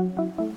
Thank you.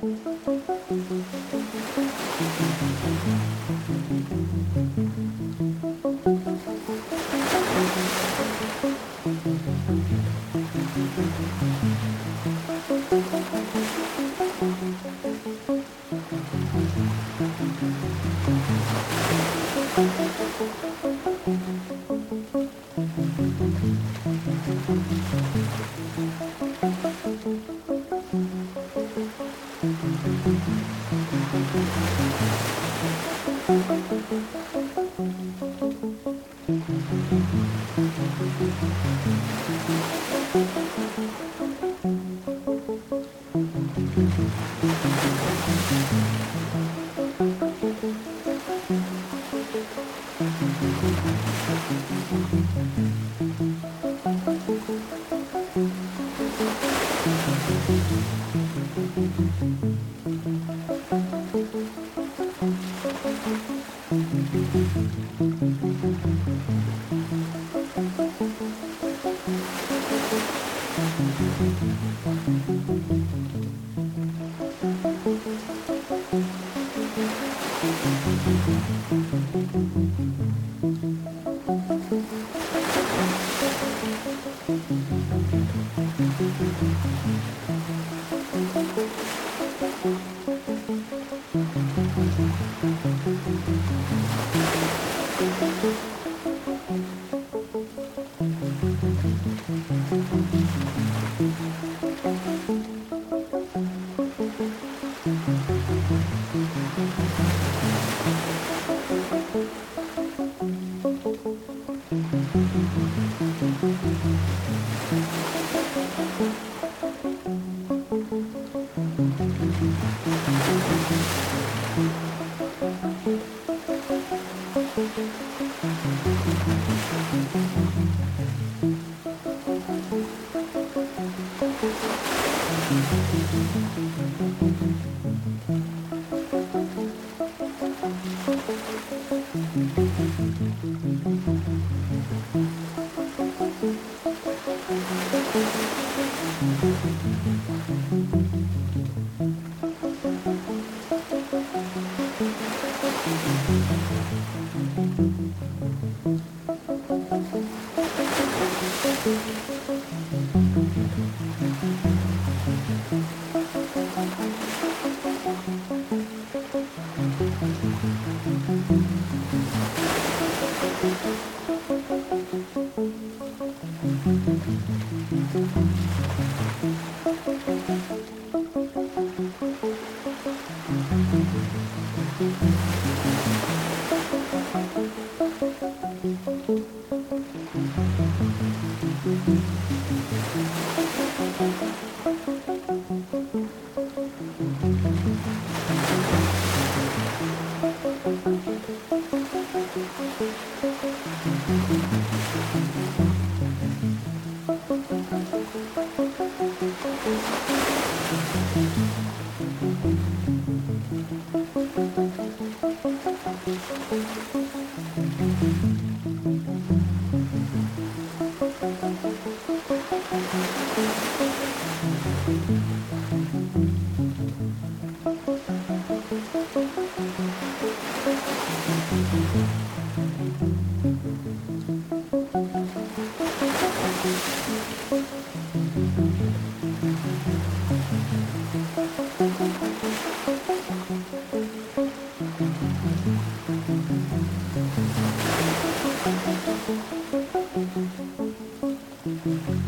Thank you.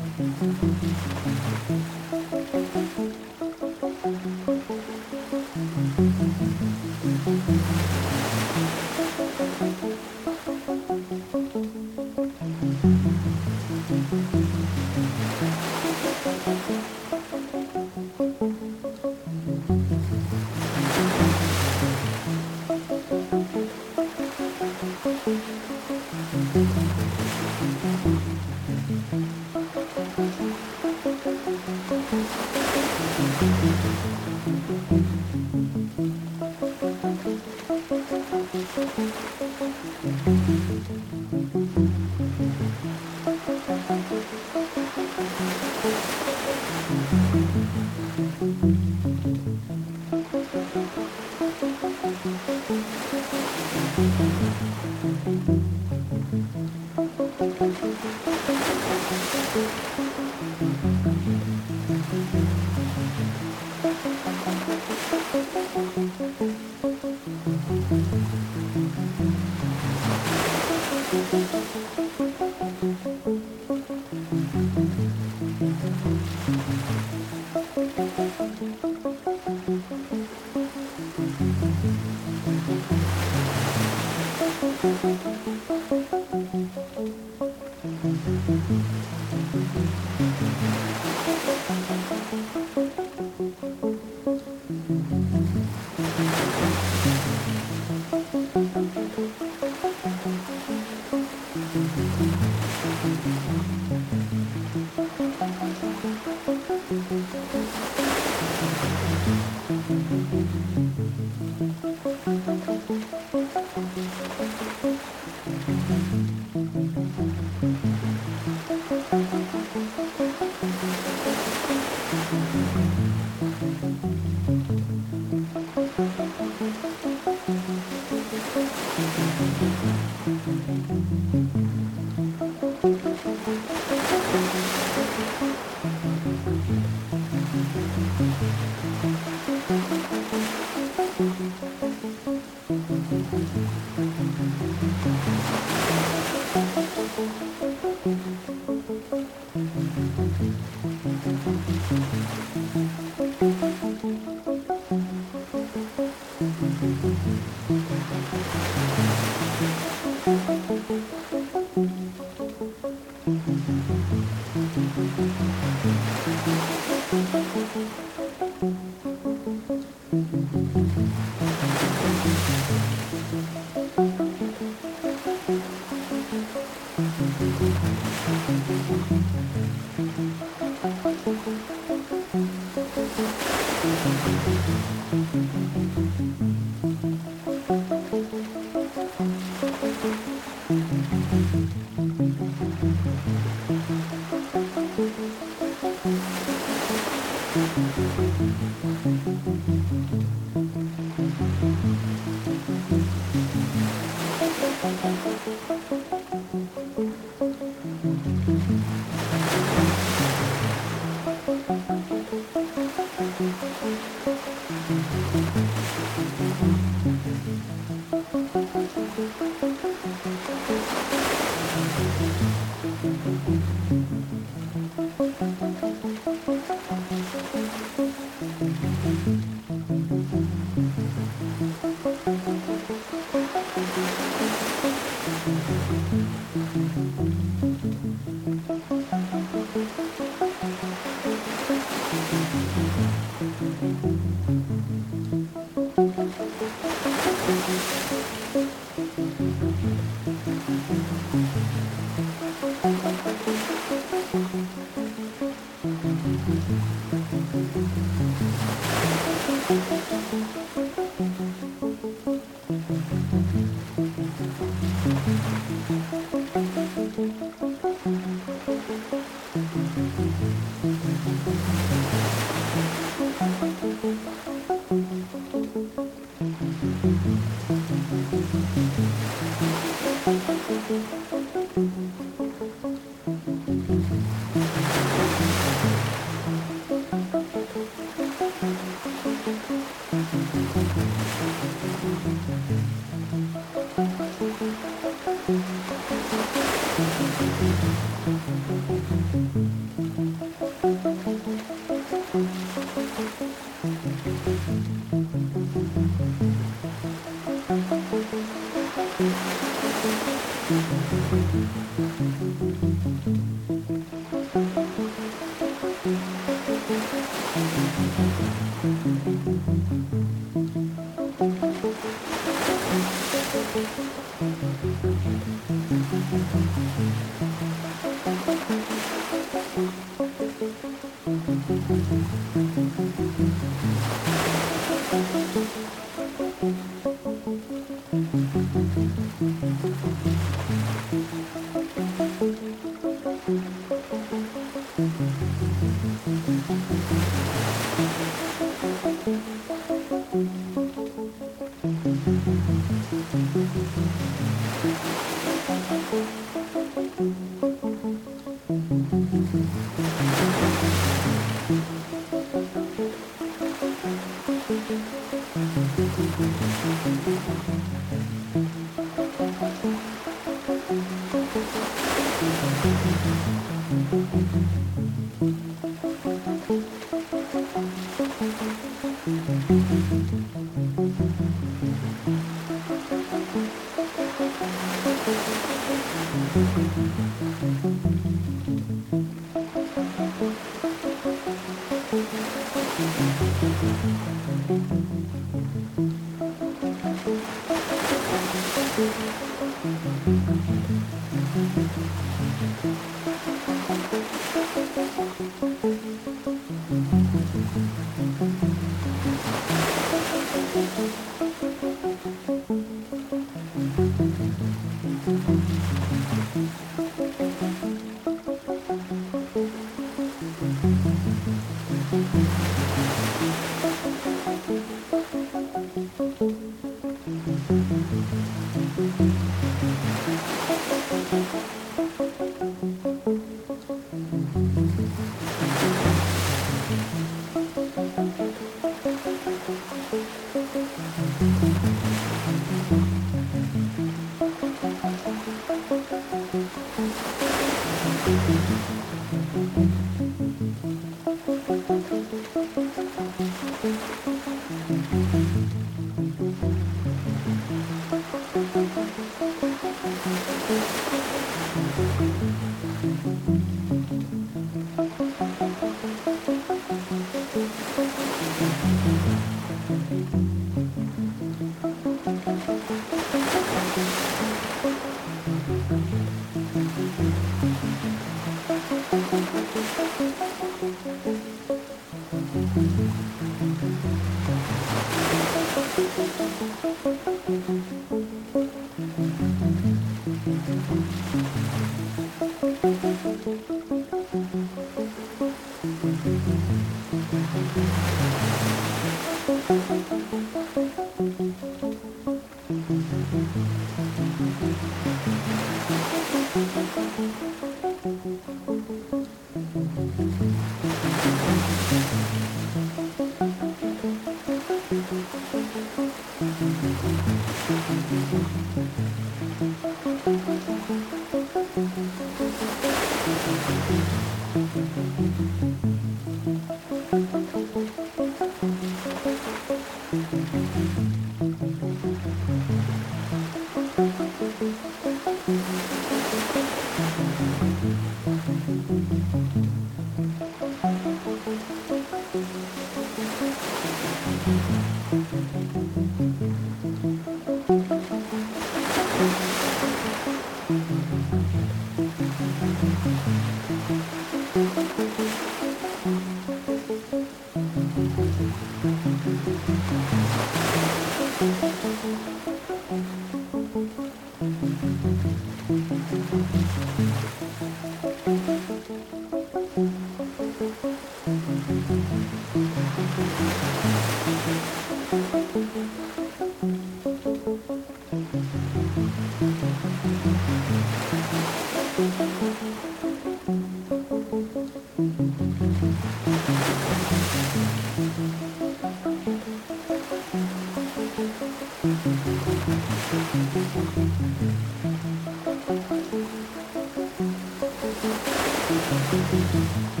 thank you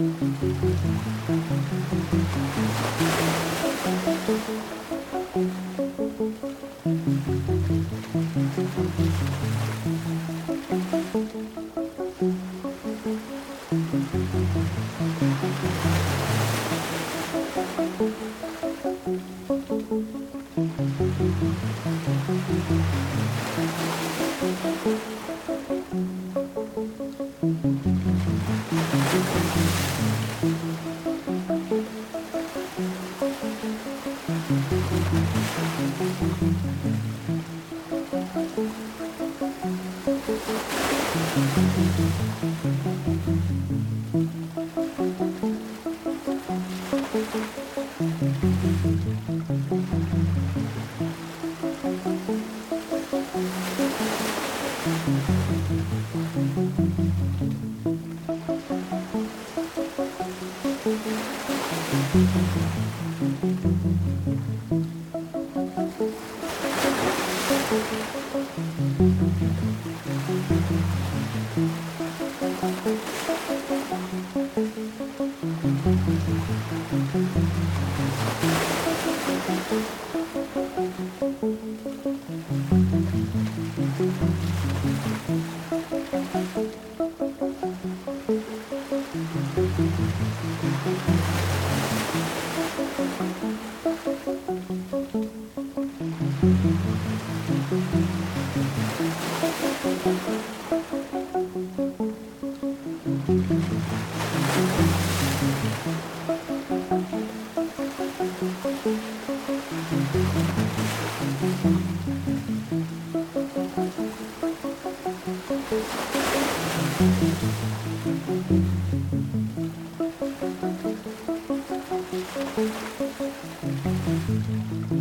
Thank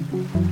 Thank you.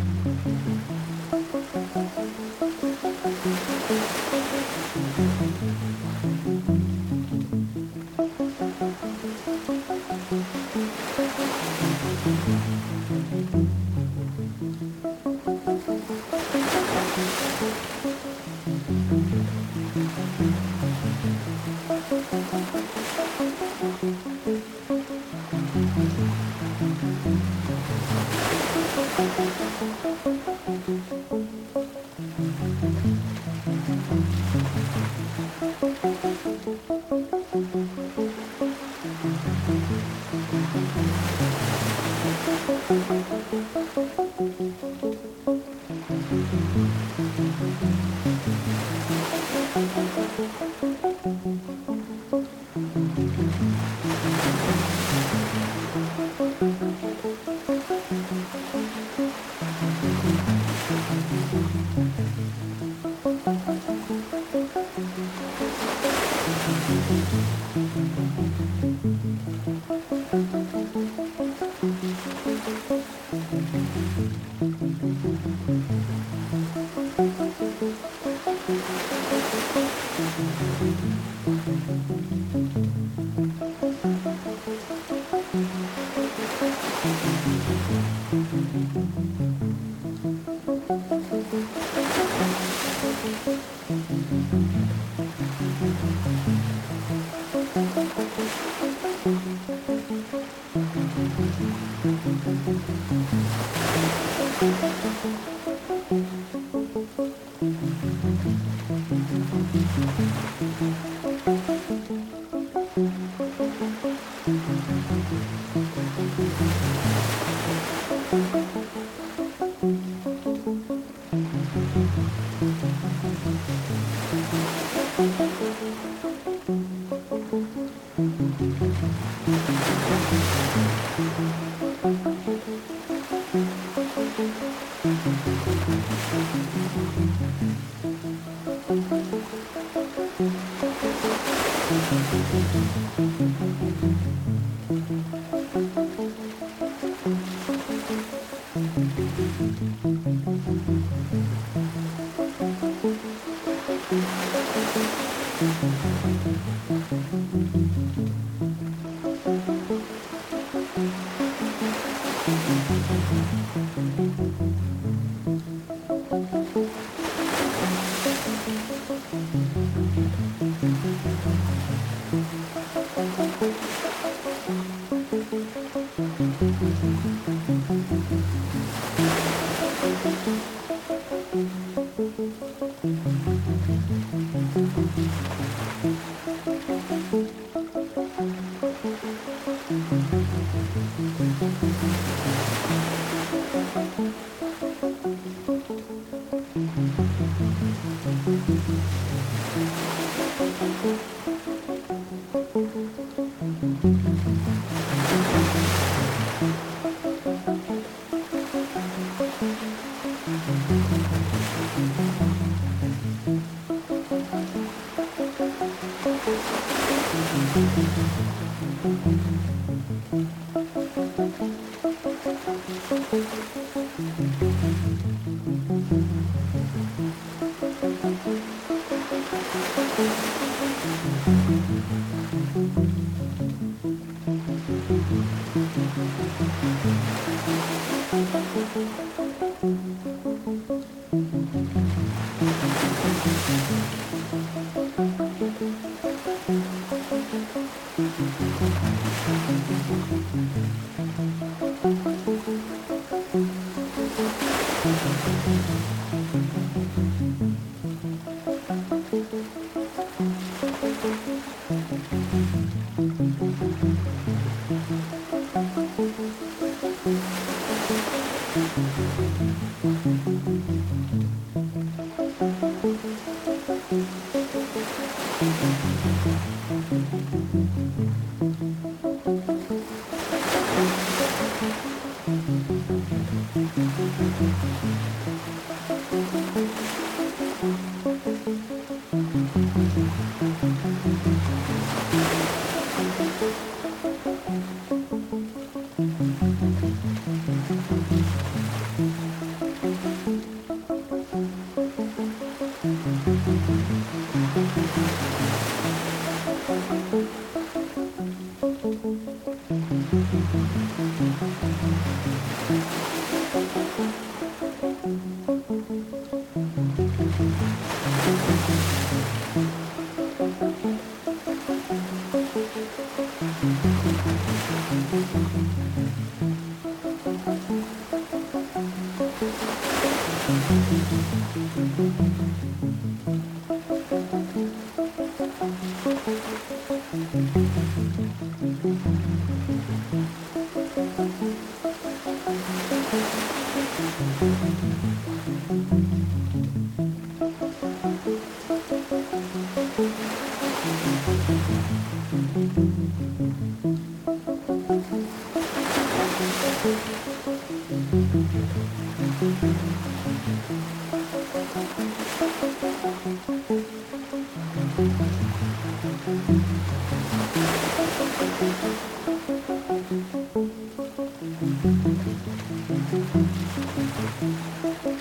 You.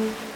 Thank you.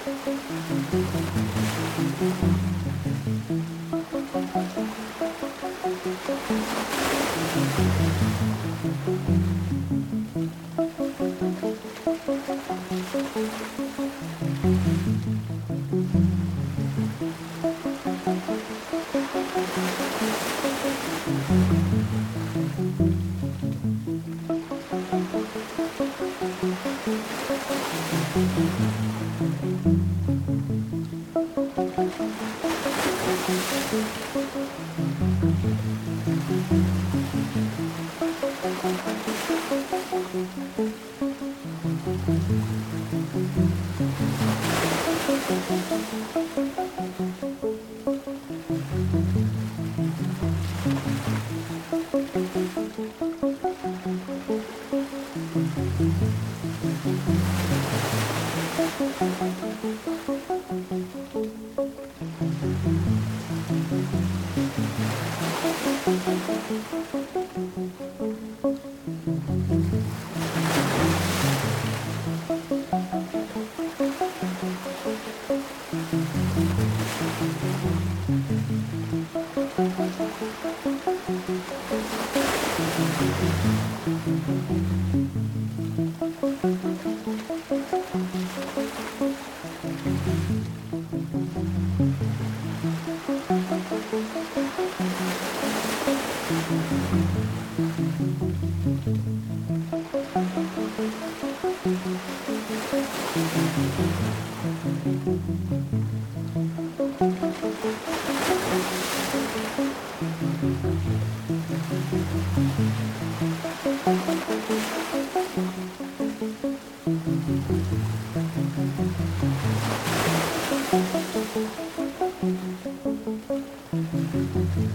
Música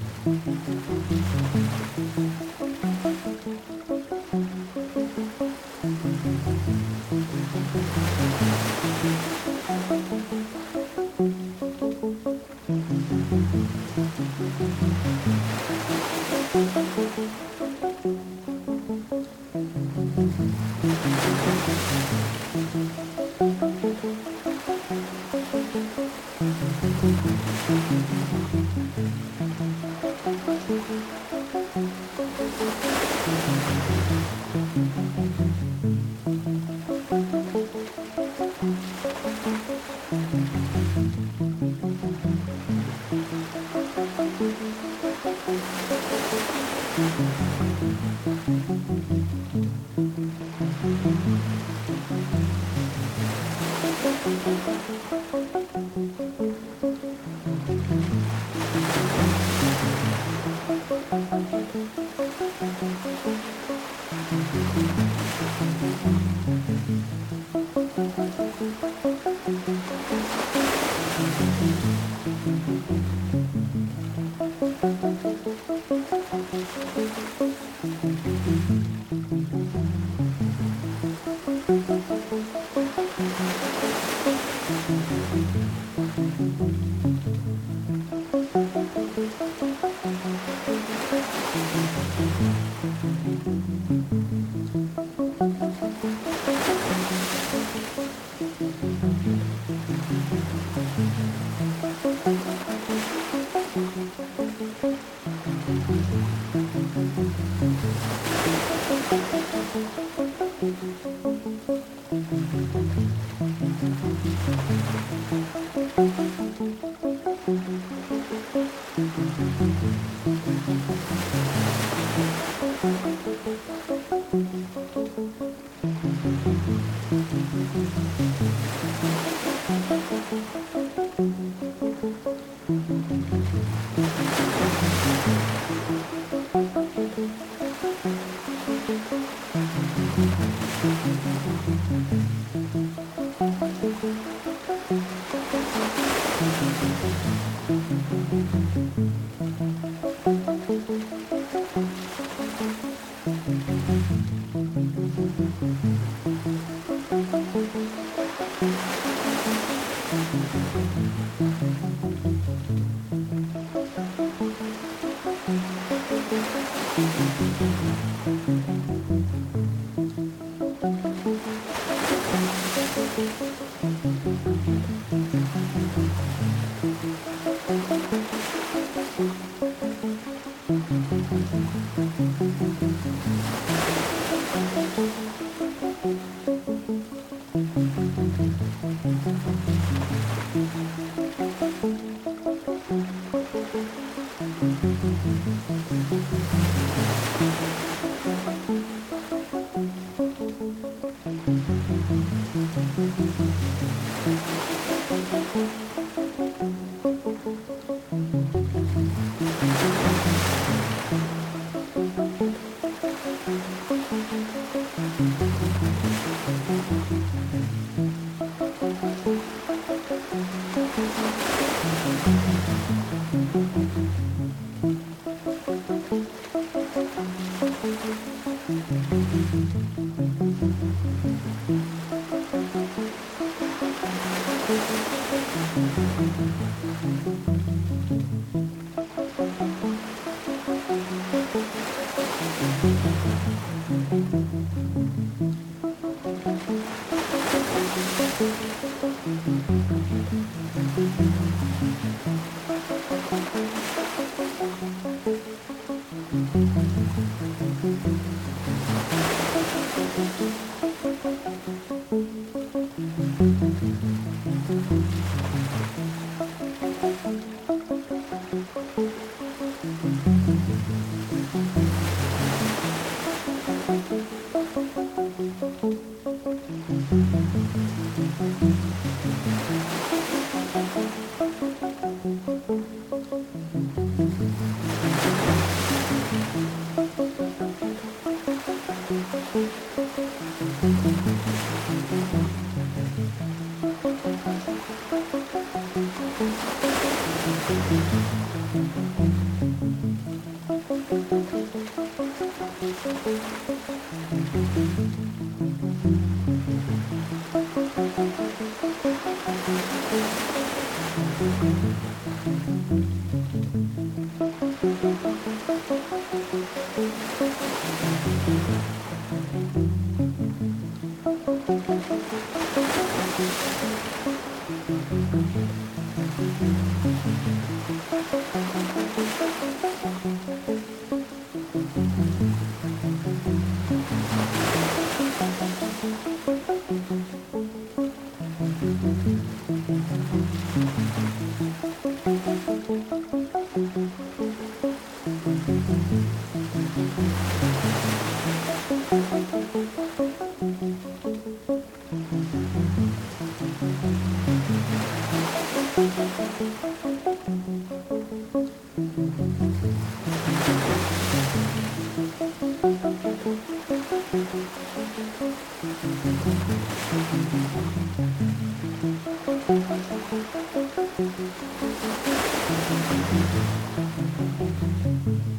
Thank you.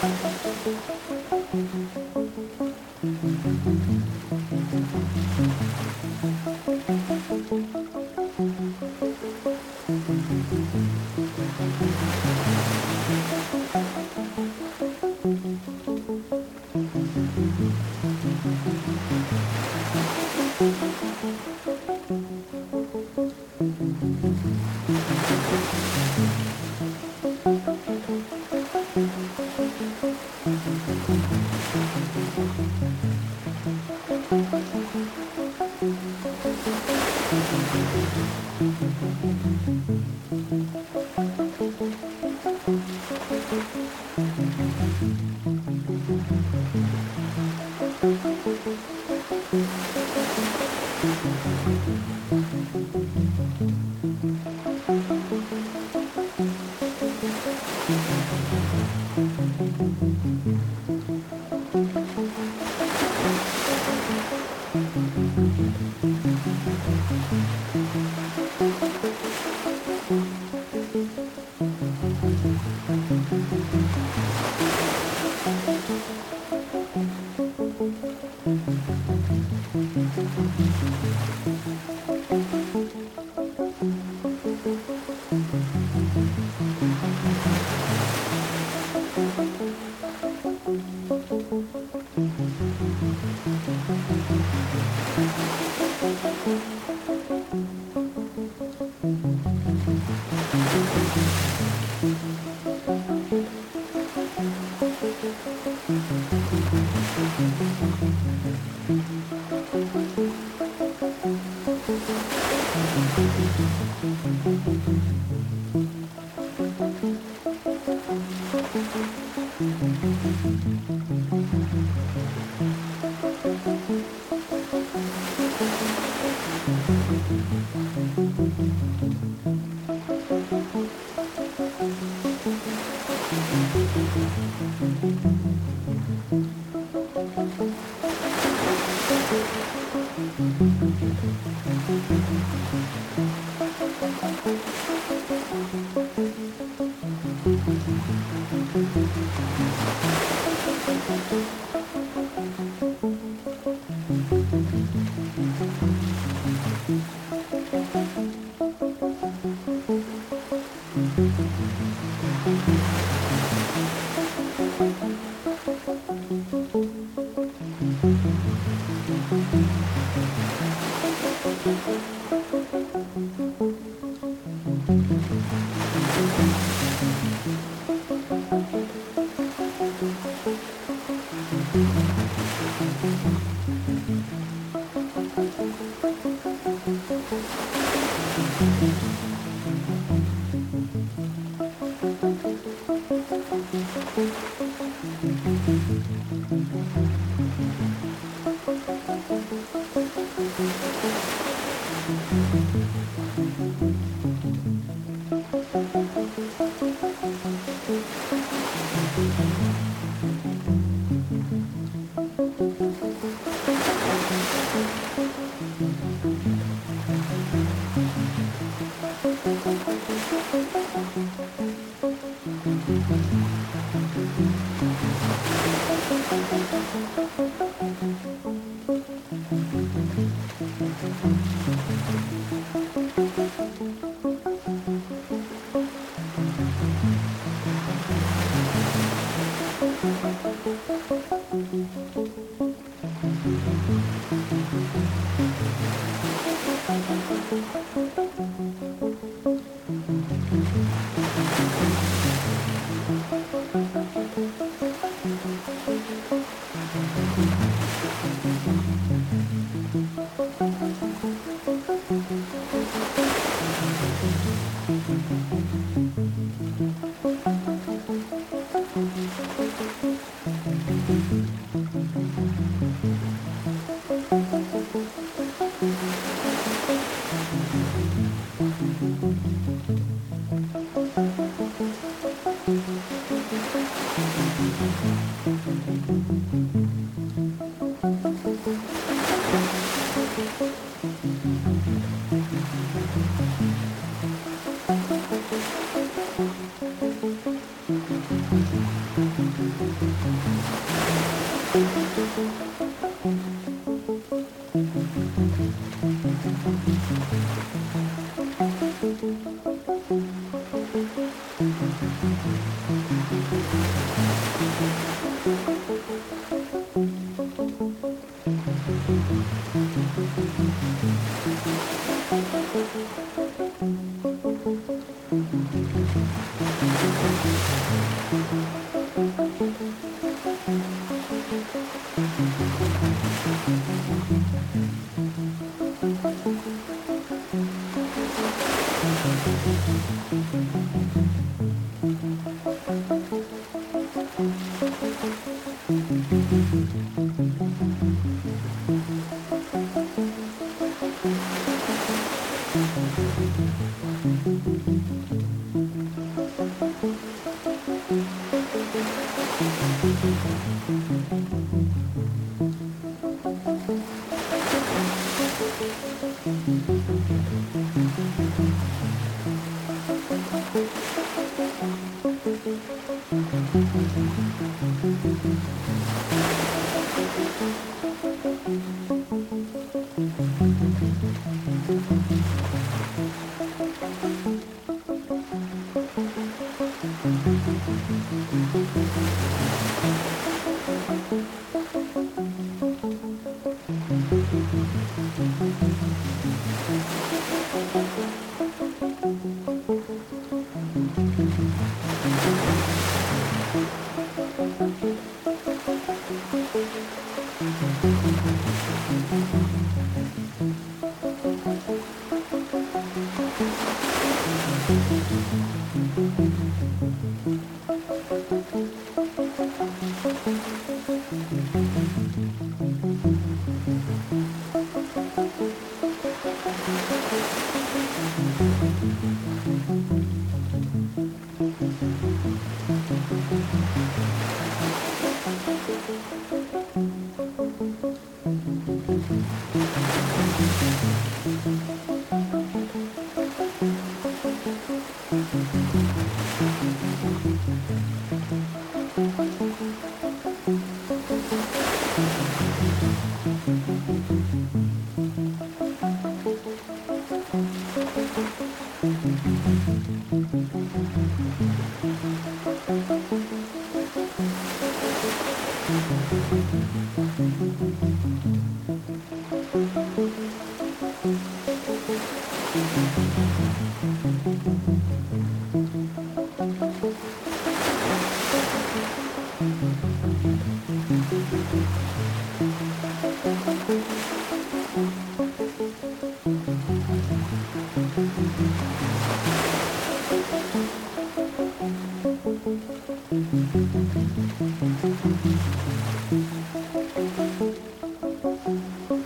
Thank you.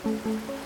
thank you